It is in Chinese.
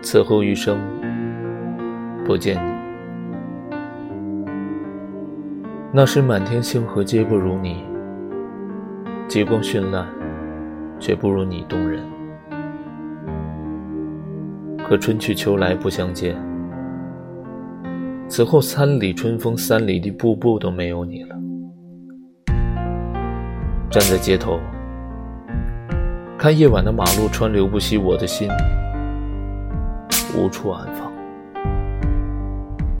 此后余生，不见你。那时满天星河皆不如你，极光绚烂，却不如你动人。可春去秋来不相见，此后三里春风三里地，步步都没有你了。站在街头，看夜晚的马路川流不息，我的心无处安放